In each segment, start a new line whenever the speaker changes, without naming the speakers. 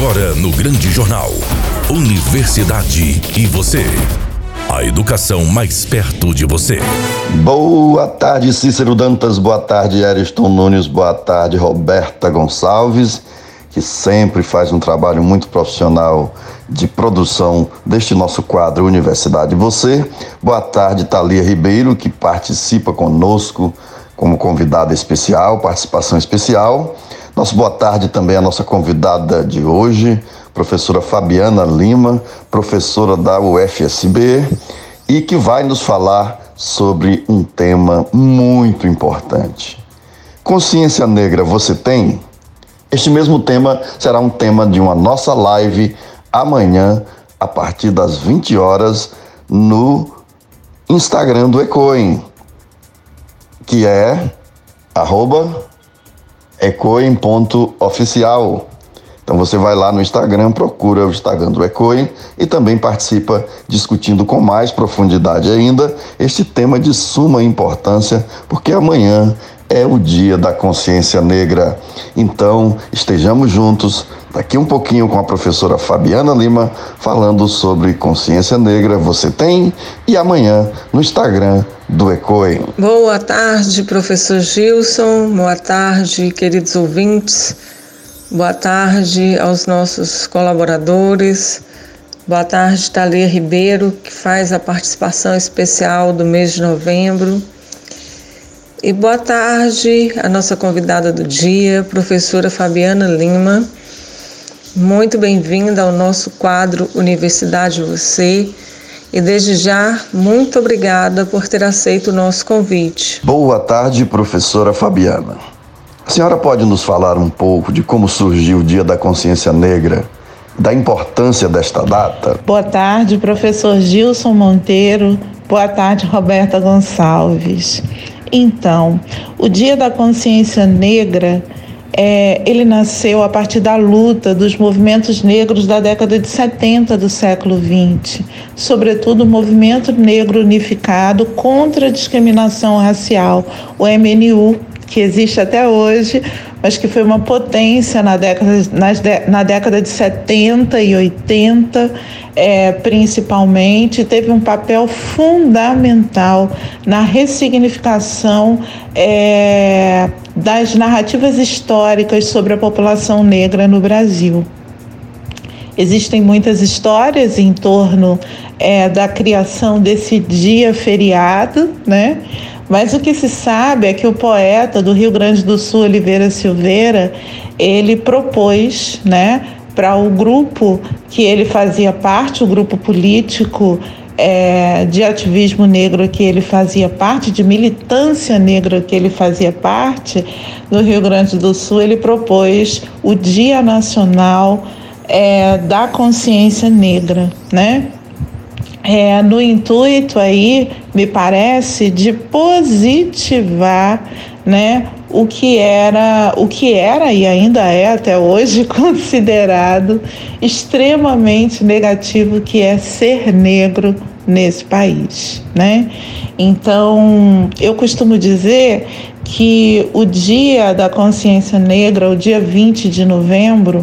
Agora no Grande Jornal. Universidade e você. A educação mais perto de você.
Boa tarde, Cícero Dantas. Boa tarde, Ariston Nunes. Boa tarde, Roberta Gonçalves, que sempre faz um trabalho muito profissional de produção deste nosso quadro Universidade e Você. Boa tarde, Thalia Ribeiro, que participa conosco como convidada especial, participação especial. Nosso boa tarde também à nossa convidada de hoje, professora Fabiana Lima, professora da UFSB, e que vai nos falar sobre um tema muito importante. Consciência negra você tem? Este mesmo tema será um tema de uma nossa live amanhã, a partir das 20 horas, no Instagram do Ecoin, que é arroba ecoin.oficial. Então você vai lá no Instagram, procura o Instagram do Ecoin e também participa discutindo com mais profundidade ainda este tema de suma importância, porque amanhã é o dia da consciência negra. Então, estejamos juntos daqui um pouquinho com a professora Fabiana Lima falando sobre consciência negra. Você tem? E amanhã no Instagram do ECOE.
Boa tarde, professor Gilson. Boa tarde, queridos ouvintes. Boa tarde aos nossos colaboradores. Boa tarde, Thalia Ribeiro, que faz a participação especial do mês de novembro. E boa tarde a nossa convidada do dia, professora Fabiana Lima. Muito bem-vinda ao nosso quadro Universidade Você e desde já, muito obrigada por ter aceito o nosso convite.
Boa tarde, professora Fabiana. A senhora pode nos falar um pouco de como surgiu o Dia da Consciência Negra, da importância desta data?
Boa tarde, professor Gilson Monteiro. Boa tarde, Roberta Gonçalves. Então, o Dia da Consciência Negra é, ele nasceu a partir da luta dos movimentos negros da década de 70 do século 20, sobretudo o movimento negro unificado contra a discriminação racial, o MNU, que existe até hoje, mas que foi uma potência na década, nas, na década de 70 e 80, é, principalmente, teve um papel fundamental na ressignificação é, das narrativas históricas sobre a população negra no Brasil. Existem muitas histórias em torno é, da criação desse dia feriado, né? Mas o que se sabe é que o poeta do Rio Grande do Sul, Oliveira Silveira, ele propôs, né, para o grupo que ele fazia parte, o grupo político é, de ativismo negro que ele fazia parte, de militância negra que ele fazia parte, no Rio Grande do Sul, ele propôs o Dia Nacional é, da Consciência Negra, né? É, no intuito aí, me parece, de positivar né, o que era, o que era e ainda é até hoje considerado extremamente negativo que é ser negro nesse país, né? Então, eu costumo dizer que o Dia da Consciência Negra, o dia 20 de novembro,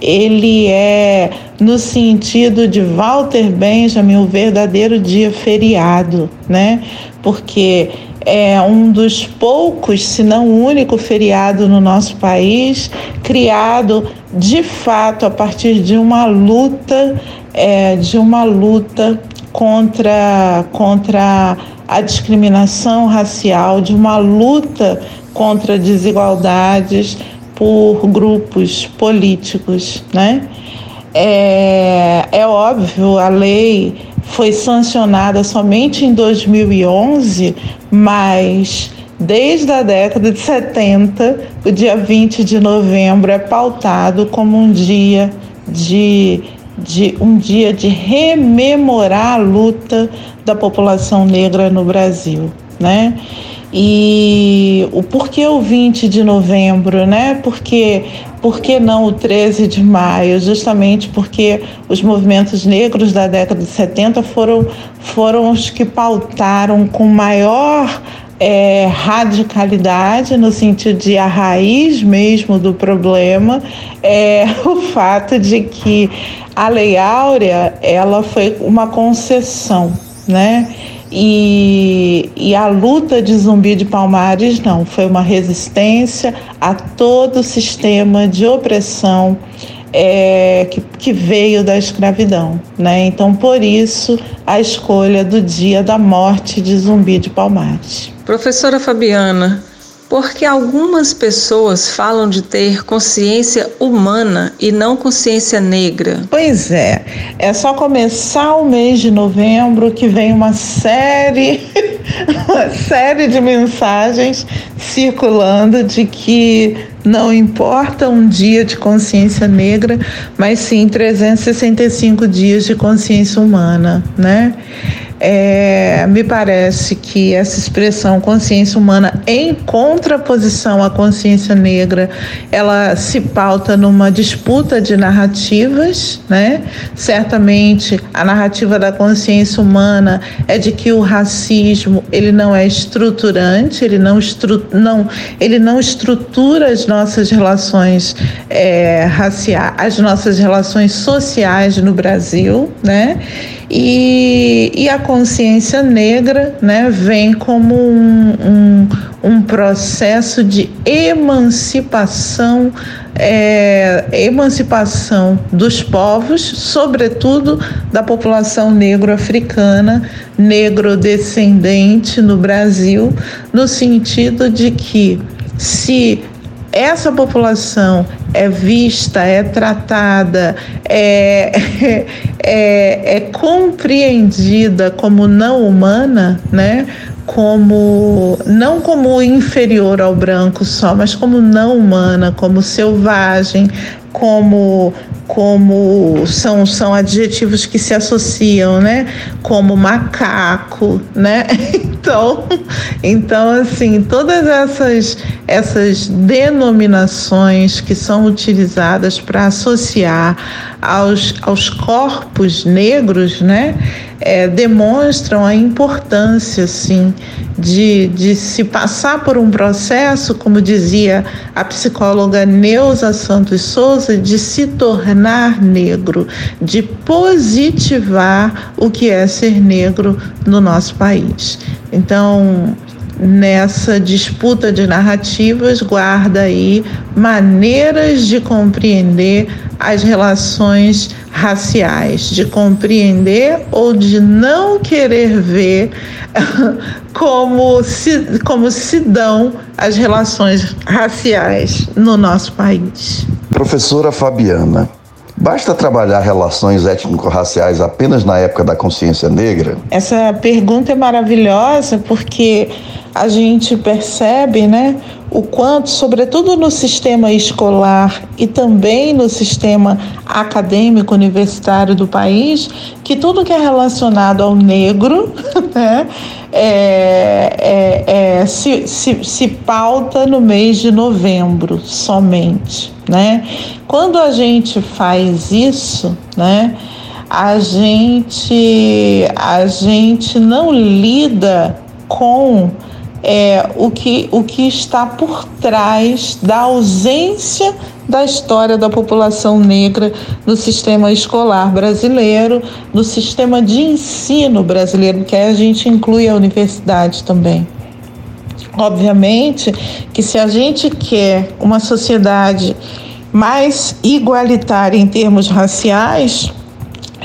ele é no sentido de Walter Benjamin o verdadeiro dia feriado, né? Porque é um dos poucos, se não o único feriado no nosso país criado de fato a partir de uma luta, é, de uma luta contra contra a discriminação racial, de uma luta contra desigualdades por grupos políticos, né? É, é óbvio, a lei foi sancionada somente em 2011, mas desde a década de 70, o dia 20 de novembro é pautado como um dia de, de um dia de rememorar a luta da população negra no Brasil, né? E o porquê o 20 de novembro, né? Porque por que não o 13 de maio? Justamente porque os movimentos negros da década de 70 foram, foram os que pautaram com maior é, radicalidade, no sentido de a raiz mesmo do problema, é o fato de que a Lei Áurea ela foi uma concessão, né? E, e, a luta de Zumbi de Palmares não, foi uma resistência a todo o sistema de opressão é, que, que, veio da escravidão. Né? Então, por isso, a escolha do dia da morte de Zumbi de Palmares.
Professora Fabiana, porque algumas pessoas falam de ter consciência humana e não consciência negra.
Pois é, é só começar o mês de novembro que vem uma série, uma série de mensagens circulando de que não importa um dia de consciência negra, mas sim 365 dias de consciência humana, né? É, me parece que essa expressão consciência humana em contraposição à consciência negra, ela se pauta numa disputa de narrativas, né? Certamente a narrativa da consciência humana é de que o racismo ele não é estruturante, ele não, estru não, ele não estrutura as nossas relações é, raciais, as nossas relações sociais no Brasil, né? E, e a consciência negra né, vem como um, um, um processo de emancipação, é, emancipação dos povos, sobretudo da população negro-africana, negro-descendente no Brasil, no sentido de que se essa população é vista, é tratada, é, é, é compreendida como não humana, né? como não como inferior ao branco só, mas como não humana, como selvagem, como como são, são adjetivos que se associam, né? Como macaco, né? Então, então assim, todas essas essas denominações que são utilizadas para associar aos, aos corpos negros, né? É, demonstram a importância, sim, de, de se passar por um processo, como dizia a psicóloga Neuza Santos Souza, de se tornar negro, de positivar o que é ser negro no nosso país. Então, nessa disputa de narrativas guarda aí maneiras de compreender as relações raciais, de compreender ou de não querer ver como se, como se dão as relações raciais no nosso país.
Professora Fabiana, Basta trabalhar relações étnico-raciais apenas na época da consciência negra?
Essa pergunta é maravilhosa porque a gente percebe, né, o quanto, sobretudo no sistema escolar e também no sistema acadêmico universitário do país, que tudo que é relacionado ao negro né, é, é, é, se, se, se pauta no mês de novembro somente. Né? Quando a gente faz isso, né, a gente, a gente não lida com é, o, que, o que está por trás da ausência da história da população negra no sistema escolar brasileiro, no sistema de ensino brasileiro, que aí a gente inclui a universidade também. Obviamente que se a gente quer uma sociedade mais igualitária em termos raciais,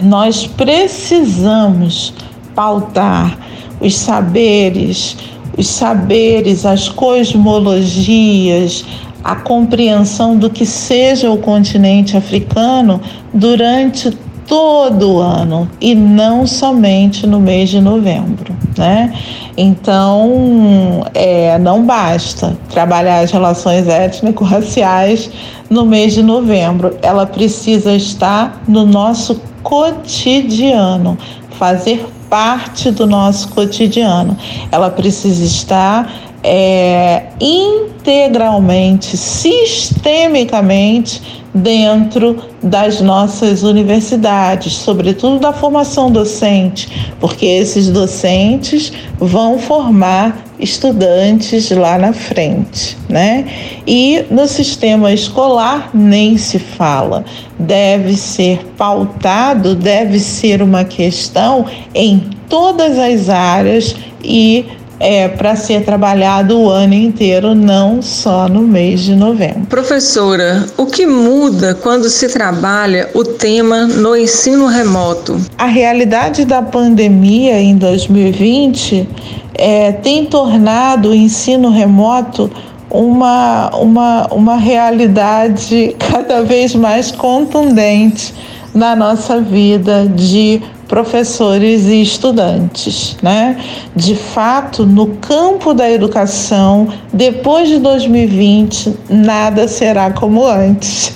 nós precisamos pautar os saberes, os saberes, as cosmologias, a compreensão do que seja o continente africano durante todo o ano e não somente no mês de novembro, né? Então, é, não basta trabalhar as relações étnico-raciais no mês de novembro, ela precisa estar no nosso cotidiano, fazer parte do nosso cotidiano. Ela precisa estar é, integralmente, sistemicamente dentro das nossas universidades, sobretudo da formação docente, porque esses docentes vão formar estudantes lá na frente, né? E no sistema escolar nem se fala. Deve ser pautado, deve ser uma questão em todas as áreas e é, para ser trabalhado o ano inteiro, não só no mês de novembro.
Professora, o que muda quando se trabalha o tema no ensino remoto?
A realidade da pandemia em 2020 é, tem tornado o ensino remoto uma, uma, uma realidade cada vez mais contundente na nossa vida de professores e estudantes, né? De fato, no campo da educação, depois de 2020, nada será como antes.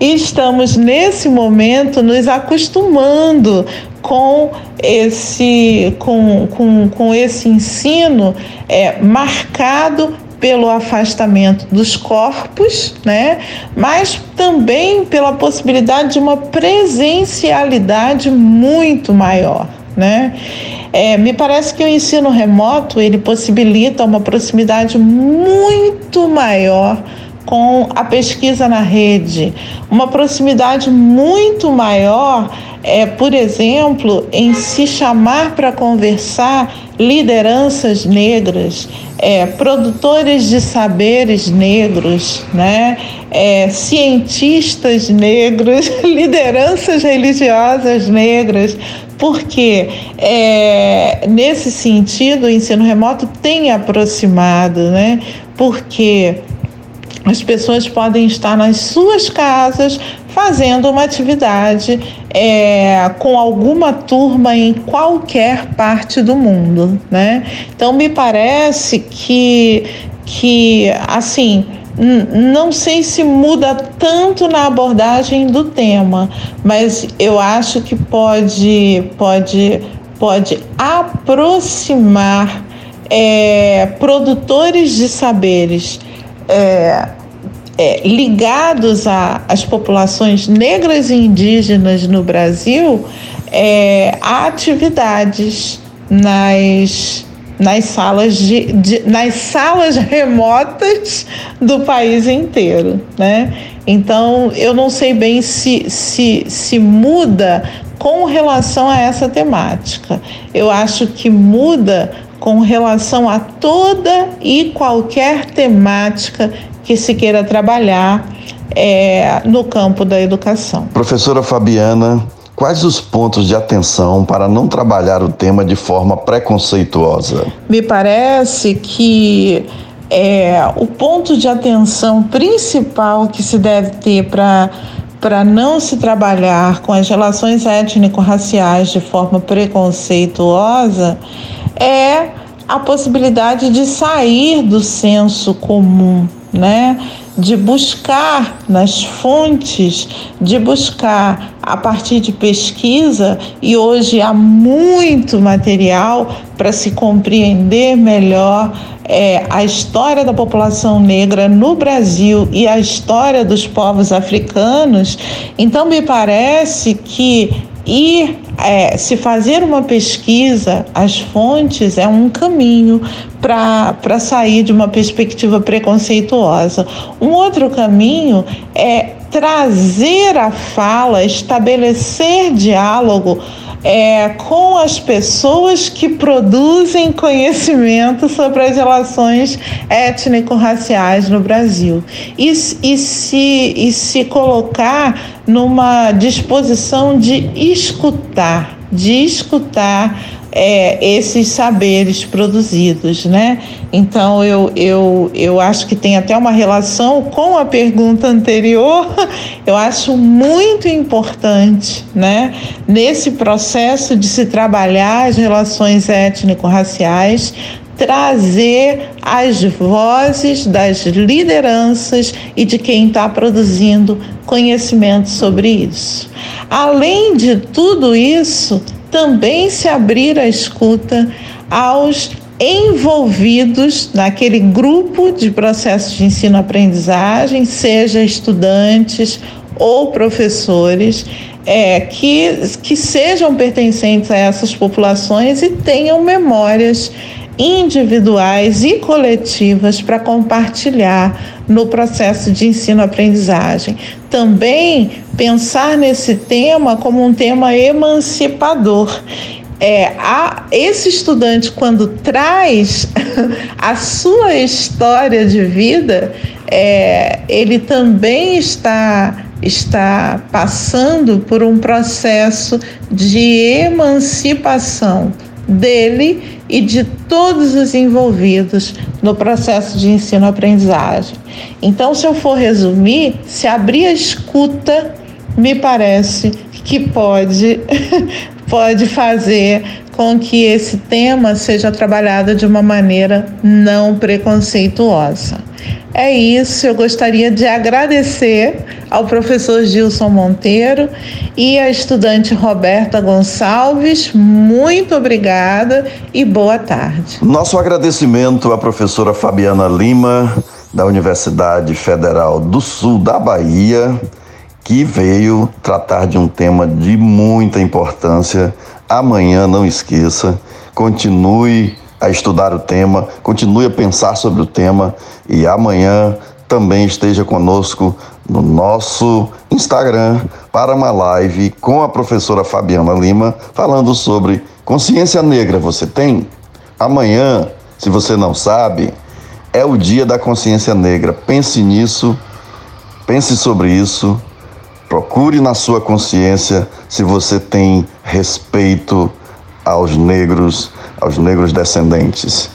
e estamos nesse momento nos acostumando com esse, com, com, com esse ensino é, marcado pelo afastamento dos corpos, né? mas também pela possibilidade de uma presencialidade muito maior. Né? É, me parece que o ensino remoto ele possibilita uma proximidade muito maior com a pesquisa na rede, uma proximidade muito maior, é, por exemplo, em se chamar para conversar lideranças negras, é, produtores de saberes negros, né? É, cientistas negros, lideranças religiosas negras, porque é, nesse sentido o ensino remoto tem aproximado, né? Porque as pessoas podem estar nas suas casas fazendo uma atividade é, com alguma turma em qualquer parte do mundo, né? Então me parece que que assim não sei se muda tanto na abordagem do tema, mas eu acho que pode pode pode aproximar é, produtores de saberes é, é, ligados às populações negras e indígenas no Brasil é, a atividades nas, nas, salas de, de, nas salas remotas do país inteiro. Né? Então, eu não sei bem se, se, se muda com relação a essa temática. Eu acho que muda com relação a toda e qualquer temática que se queira trabalhar é, no campo da educação.
Professora Fabiana, quais os pontos de atenção para não trabalhar o tema de forma preconceituosa?
Me parece que é, o ponto de atenção principal que se deve ter para para não se trabalhar com as relações étnico-raciais de forma preconceituosa é a possibilidade de sair do senso comum, né? de buscar nas fontes, de buscar a partir de pesquisa, e hoje há muito material para se compreender melhor é, a história da população negra no Brasil e a história dos povos africanos. Então, me parece que ir é, se fazer uma pesquisa, as fontes é um caminho para sair de uma perspectiva preconceituosa. Um outro caminho é trazer a fala, estabelecer diálogo é, com as pessoas que produzem conhecimento sobre as relações étnico-raciais no Brasil. E, e, se, e se colocar numa disposição de escutar, de escutar é, esses saberes produzidos, né? Então eu, eu, eu acho que tem até uma relação com a pergunta anterior. Eu acho muito importante, né? Nesse processo de se trabalhar as relações étnico-raciais, trazer as vozes das lideranças e de quem está produzindo conhecimento sobre isso. Além de tudo isso, também se abrir a escuta aos envolvidos naquele grupo de processos de ensino-aprendizagem, seja estudantes ou professores, é, que, que sejam pertencentes a essas populações e tenham memórias individuais e coletivas para compartilhar no processo de ensino-aprendizagem. Também pensar nesse tema como um tema emancipador é, a, esse estudante, quando traz a sua história de vida, é, ele também está, está passando por um processo de emancipação dele e de todos os envolvidos no processo de ensino-aprendizagem. Então, se eu for resumir, se abrir a escuta, me parece que pode pode fazer com que esse tema seja trabalhado de uma maneira não preconceituosa. É isso, eu gostaria de agradecer ao professor Gilson Monteiro e à estudante Roberta Gonçalves. Muito obrigada e boa tarde.
Nosso agradecimento à professora Fabiana Lima, da Universidade Federal do Sul da Bahia que veio tratar de um tema de muita importância. Amanhã, não esqueça, continue a estudar o tema, continue a pensar sobre o tema e amanhã também esteja conosco no nosso Instagram para uma live com a professora Fabiana Lima falando sobre consciência negra. Você tem? Amanhã, se você não sabe, é o dia da consciência negra. Pense nisso, pense sobre isso Procure na sua consciência se você tem respeito aos negros, aos negros descendentes.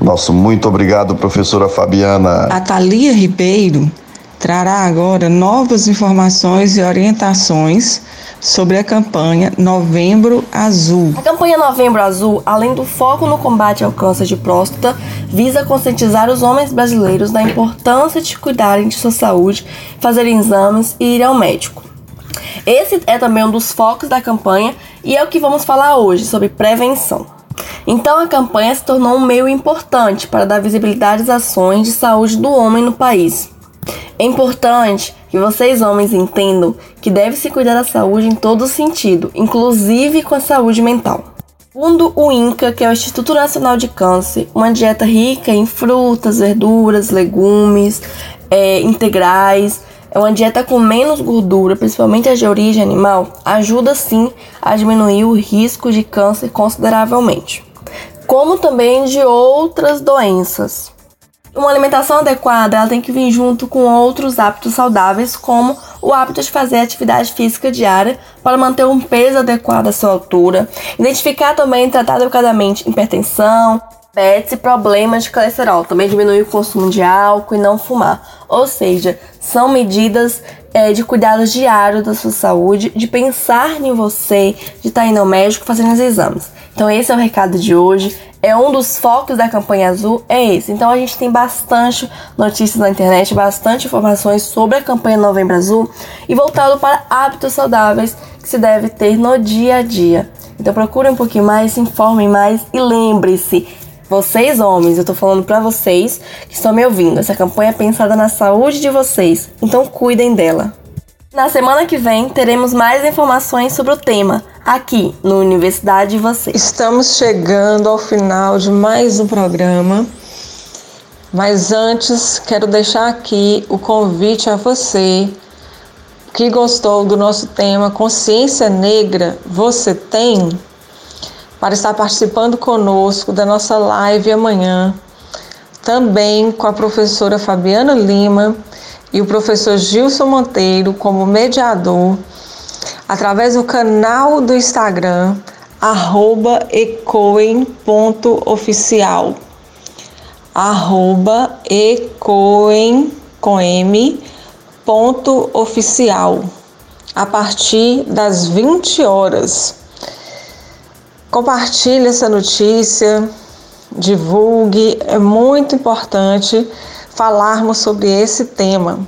Nosso muito obrigado, professora Fabiana.
A Thalia Ribeiro trará agora novas informações e orientações sobre a campanha Novembro Azul.
A campanha Novembro Azul, além do foco no combate ao câncer de próstata, visa conscientizar os homens brasileiros da importância de cuidarem de sua saúde, fazerem exames e ir ao médico. Esse é também um dos focos da campanha e é o que vamos falar hoje sobre prevenção. Então a campanha se tornou um meio importante para dar visibilidade às ações de saúde do homem no país. É importante que vocês homens entendam que deve se cuidar da saúde em todo sentido, inclusive com a saúde mental. Segundo o INCA, que é o Instituto Nacional de Câncer, uma dieta rica em frutas, verduras, legumes, é, integrais, é uma dieta com menos gordura, principalmente a de origem animal, ajuda sim a diminuir o risco de câncer consideravelmente, como também de outras doenças. Uma alimentação adequada ela tem que vir junto com outros hábitos saudáveis, como o hábito de fazer atividade física diária para manter um peso adequado à sua altura, identificar também e tratar adequadamente hipertensão, diabetes e problemas de colesterol. Também diminuir o consumo de álcool e não fumar. Ou seja, são medidas é, de cuidado diário da sua saúde, de pensar em você, de estar indo ao médico fazendo os exames. Então esse é o recado de hoje. É um dos focos da campanha azul, é esse. Então a gente tem bastante notícias na internet, bastante informações sobre a campanha Novembro Azul e voltado para hábitos saudáveis que se deve ter no dia a dia. Então procure um pouquinho mais, se informem mais e lembre-se, vocês, homens, eu tô falando para vocês que estão me ouvindo. Essa campanha é pensada na saúde de vocês, então cuidem dela. Na semana que vem teremos mais informações sobre o tema aqui no Universidade de Vocês.
Estamos chegando ao final de mais um programa. Mas antes, quero deixar aqui o convite a você que gostou do nosso tema Consciência Negra, você tem? Para estar participando conosco da nossa live amanhã, também com a professora Fabiana Lima e o professor Gilson Monteiro como mediador, através do canal do Instagram, arroba ecoem.oficial, arroba com M, ponto oficial, a partir das 20 horas. Compartilhe essa notícia, divulgue, é muito importante falarmos sobre esse tema.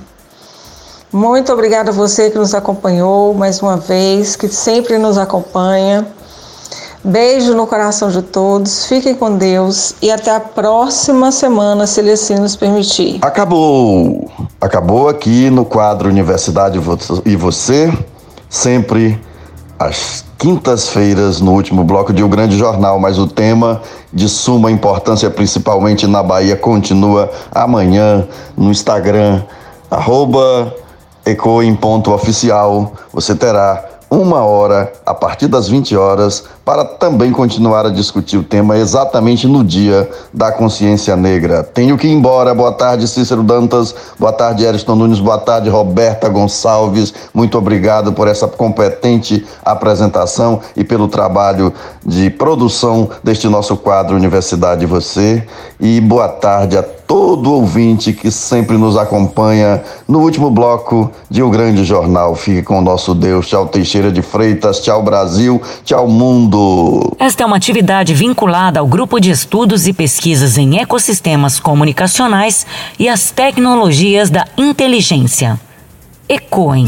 Muito obrigada a você que nos acompanhou mais uma vez, que sempre nos acompanha. Beijo no coração de todos, fiquem com Deus e até a próxima semana, se Ele assim nos permitir.
Acabou! Acabou aqui no quadro Universidade e Você, sempre às quintas-feiras, no último bloco de O Grande Jornal, mas o tema de suma importância, principalmente na Bahia, continua amanhã no Instagram, arroba. Você terá uma hora, a partir das 20 horas, para também continuar a discutir o tema exatamente no dia da consciência negra. Tenho que ir embora. Boa tarde, Cícero Dantas. Boa tarde, Ariston Nunes. Boa tarde, Roberta Gonçalves. Muito obrigado por essa competente apresentação e pelo trabalho de produção deste nosso quadro Universidade Você. E boa tarde a todo ouvinte que sempre nos acompanha no último bloco de O Grande Jornal. Fique com o nosso Deus. Tchau, Teixeira de Freitas. Tchau, Brasil. Tchau, mundo.
Esta é uma atividade vinculada ao Grupo de Estudos e Pesquisas em Ecossistemas Comunicacionais e as Tecnologias da Inteligência. ECOEM.